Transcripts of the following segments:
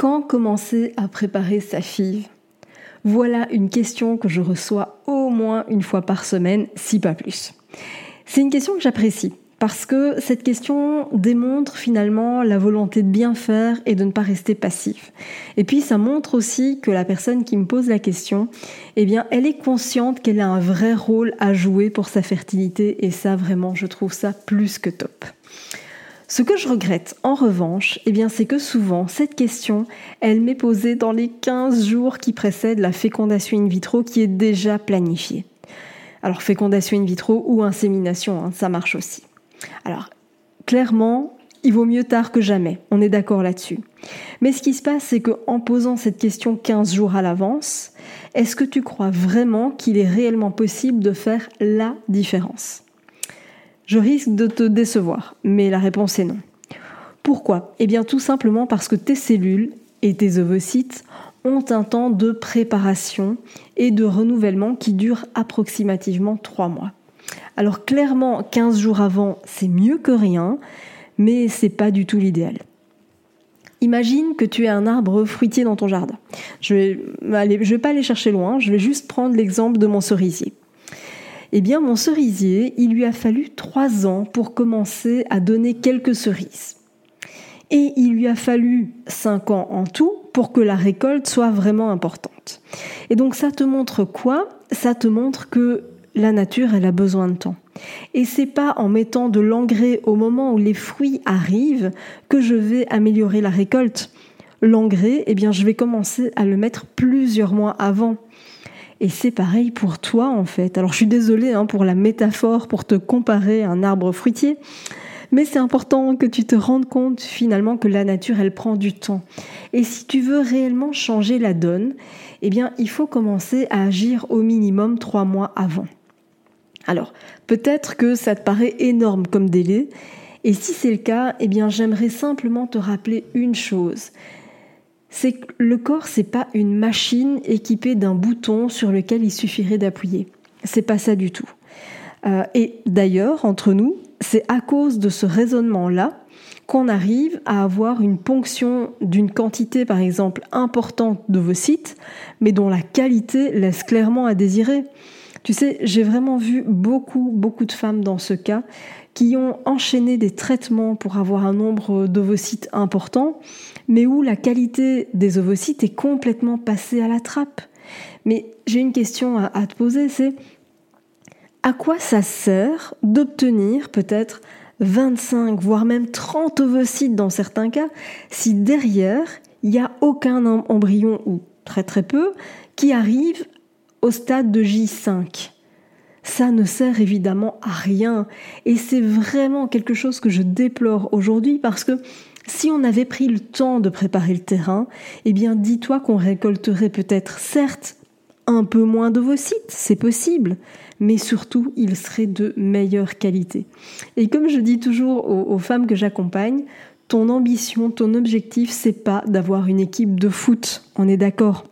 Quand commencer à préparer sa fille voilà une question que je reçois au moins une fois par semaine, si pas plus. C'est une question que j'apprécie parce que cette question démontre finalement la volonté de bien faire et de ne pas rester passif. Et puis ça montre aussi que la personne qui me pose la question, eh bien, elle est consciente qu'elle a un vrai rôle à jouer pour sa fertilité et ça vraiment, je trouve ça plus que top. Ce que je regrette, en revanche, eh bien, c'est que souvent, cette question, elle m'est posée dans les 15 jours qui précèdent la fécondation in vitro qui est déjà planifiée. Alors, fécondation in vitro ou insémination, hein, ça marche aussi. Alors, clairement, il vaut mieux tard que jamais, on est d'accord là-dessus. Mais ce qui se passe, c'est qu'en posant cette question 15 jours à l'avance, est-ce que tu crois vraiment qu'il est réellement possible de faire la différence? Je risque de te décevoir, mais la réponse est non. Pourquoi? Eh bien tout simplement parce que tes cellules et tes ovocytes ont un temps de préparation et de renouvellement qui dure approximativement 3 mois. Alors clairement, 15 jours avant, c'est mieux que rien, mais c'est pas du tout l'idéal. Imagine que tu as un arbre fruitier dans ton jardin. Je vais, je vais pas aller chercher loin, je vais juste prendre l'exemple de mon cerisier. Eh bien, mon cerisier, il lui a fallu trois ans pour commencer à donner quelques cerises. Et il lui a fallu cinq ans en tout pour que la récolte soit vraiment importante. Et donc ça te montre quoi? Ça te montre que la nature, elle a besoin de temps. Et c'est pas en mettant de l'engrais au moment où les fruits arrivent que je vais améliorer la récolte. L'engrais, eh bien, je vais commencer à le mettre plusieurs mois avant. Et c'est pareil pour toi en fait. Alors je suis désolée hein, pour la métaphore, pour te comparer à un arbre fruitier, mais c'est important que tu te rendes compte finalement que la nature, elle prend du temps. Et si tu veux réellement changer la donne, eh bien il faut commencer à agir au minimum trois mois avant. Alors peut-être que ça te paraît énorme comme délai, et si c'est le cas, eh bien j'aimerais simplement te rappeler une chose c'est que le corps, c'est pas une machine équipée d'un bouton sur lequel il suffirait d'appuyer. C'est pas ça du tout. Euh, et d'ailleurs, entre nous, c'est à cause de ce raisonnement-là qu'on arrive à avoir une ponction d'une quantité, par exemple, importante de vos sites, mais dont la qualité laisse clairement à désirer. Tu sais, j'ai vraiment vu beaucoup, beaucoup de femmes dans ce cas qui ont enchaîné des traitements pour avoir un nombre d'ovocytes important, mais où la qualité des ovocytes est complètement passée à la trappe. Mais j'ai une question à, te poser, c'est à quoi ça sert d'obtenir peut-être 25, voire même 30 ovocytes dans certains cas, si derrière, il n'y a aucun embryon, ou très très peu, qui arrive au stade de J5 ça ne sert évidemment à rien. Et c'est vraiment quelque chose que je déplore aujourd'hui parce que si on avait pris le temps de préparer le terrain, eh bien dis-toi qu'on récolterait peut-être certes un peu moins d'ovocytes, c'est possible, mais surtout il serait de meilleure qualité. Et comme je dis toujours aux, aux femmes que j'accompagne, ton ambition, ton objectif, c'est pas d'avoir une équipe de foot, on est d'accord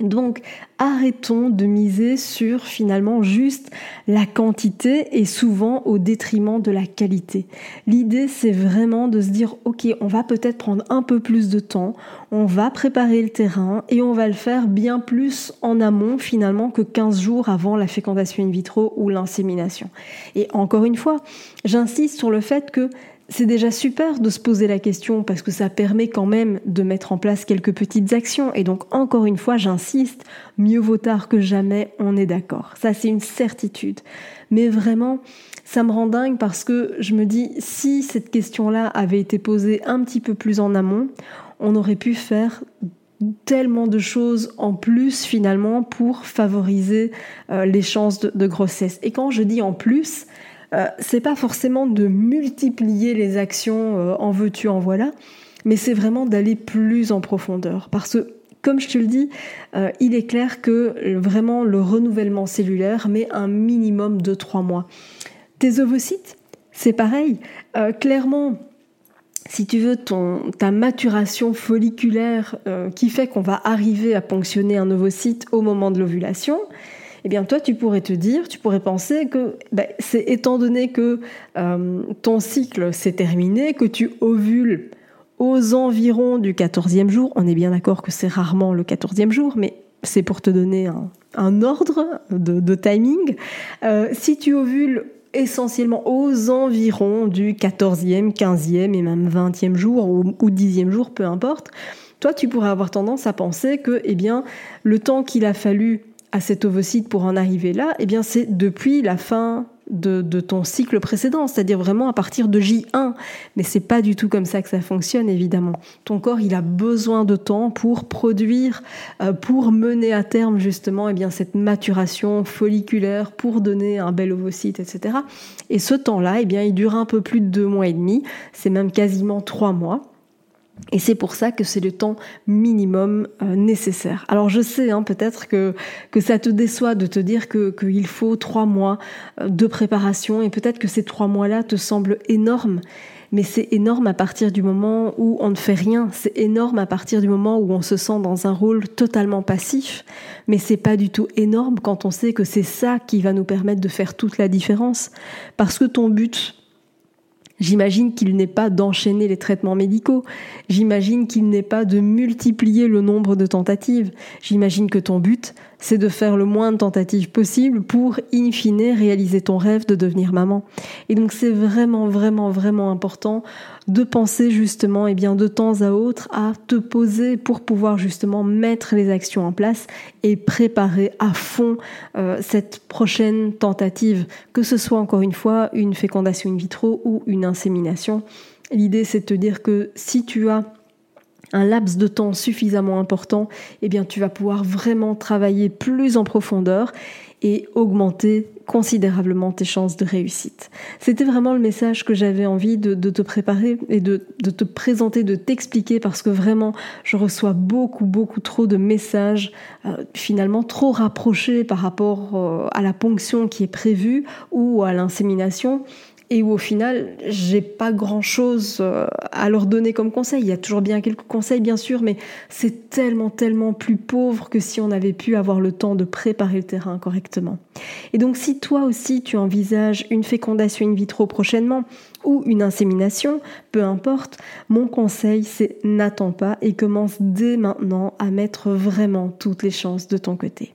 donc arrêtons de miser sur finalement juste la quantité et souvent au détriment de la qualité. L'idée c'est vraiment de se dire ok on va peut-être prendre un peu plus de temps, on va préparer le terrain et on va le faire bien plus en amont finalement que 15 jours avant la fécondation in vitro ou l'insémination. Et encore une fois, j'insiste sur le fait que c'est déjà super de se poser la question parce que ça permet quand même de mettre en place quelques petites actions. Et donc, encore une fois, j'insiste, mieux vaut tard que jamais, on est d'accord. Ça, c'est une certitude. Mais vraiment, ça me rend dingue parce que je me dis, si cette question-là avait été posée un petit peu plus en amont, on aurait pu faire tellement de choses en plus finalement pour favoriser euh, les chances de, grossesse. Et quand je dis en plus, euh, c'est pas forcément de multiplier les actions euh, en veux-tu en voilà, mais c'est vraiment d'aller plus en profondeur. Parce que comme je te le dis, il est clair que vraiment le renouvellement cellulaire met un minimum de trois mois. Tes ovocytes, c'est pareil. clairement, si tu veux, ton, ta maturation folliculaire euh, qui fait qu'on va arriver à ponctionner un ovocyte au moment de l'ovulation, eh bien toi tu pourrais te dire, tu pourrais penser que ben, c'est étant donné que euh, ton cycle s'est terminé, que tu ovules aux environs du 14e jour, on est bien d'accord que c'est rarement le 14e jour, mais c'est pour te donner un, ordre de, timing. Euh, si tu ovules essentiellement aux environs du 14e, 15e et même 20e jour ou, 10e jour, peu importe, toi tu pourrais avoir tendance à penser que eh bien, le temps qu'il a fallu à cet ovocyte pour en arriver là, eh bien c'est depuis la fin de, ton cycle précédent, c'est-à-dire vraiment à partir de J1. Mais c'est pas du tout comme ça que ça fonctionne, évidemment. Ton corps, il a besoin de temps pour produire, euh, pour mener à terme justement eh bien, cette maturation folliculaire, pour donner un bel ovocyte, etc. Et ce temps-là, eh bien, il dure un peu plus de deux mois et demi, c'est même quasiment trois mois. Et c'est pour ça que c'est le temps minimum euh, nécessaire. Alors je sais hein, peut-être que, que ça te déçoit de te dire qu'il faut trois mois euh, de préparation et peut-être que ces trois mois-là te semblent énormes. Mais c'est énorme à partir du moment où on ne fait rien. C'est énorme à partir du moment où on se sent dans un rôle totalement passif. Mais c'est pas du tout énorme quand on sait que c'est ça qui va nous permettre de faire toute la différence. Parce que ton but, J'imagine qu'il n'est pas d'enchaîner les traitements médicaux. J'imagine qu'il n'est pas de multiplier le nombre de tentatives. J'imagine que ton but, c'est de faire le moins de tentatives possible pour, in fine, réaliser ton rêve de devenir maman. Et donc c'est vraiment, vraiment, vraiment important de penser justement, et eh bien, de temps à autre, à te poser pour pouvoir justement mettre les actions en place et préparer à fond euh, cette prochaine tentative, que ce soit encore une fois une fécondation in vitro ou une insémination. L'idée, c'est de te dire que si tu as un laps de temps suffisamment important, eh bien tu vas pouvoir vraiment travailler plus en profondeur et augmenter considérablement tes chances de réussite. C'était vraiment le message que j'avais envie de, te préparer et de, te présenter, de t'expliquer parce que vraiment je reçois beaucoup beaucoup trop de messages euh, finalement trop rapprochés par rapport euh, à la ponction qui est prévue ou à l'insémination et où au final, j'ai pas grand chose euh, à leur donner comme conseil. Il y a toujours bien quelques conseils, bien sûr, mais c'est tellement, tellement plus pauvre que si on avait pu avoir le temps de préparer le terrain correctement. Et donc, si toi aussi tu envisages une fécondation in vitro prochainement ou une insémination, peu importe, mon conseil c'est n'attends pas et commence dès maintenant à mettre vraiment toutes les chances de ton côté.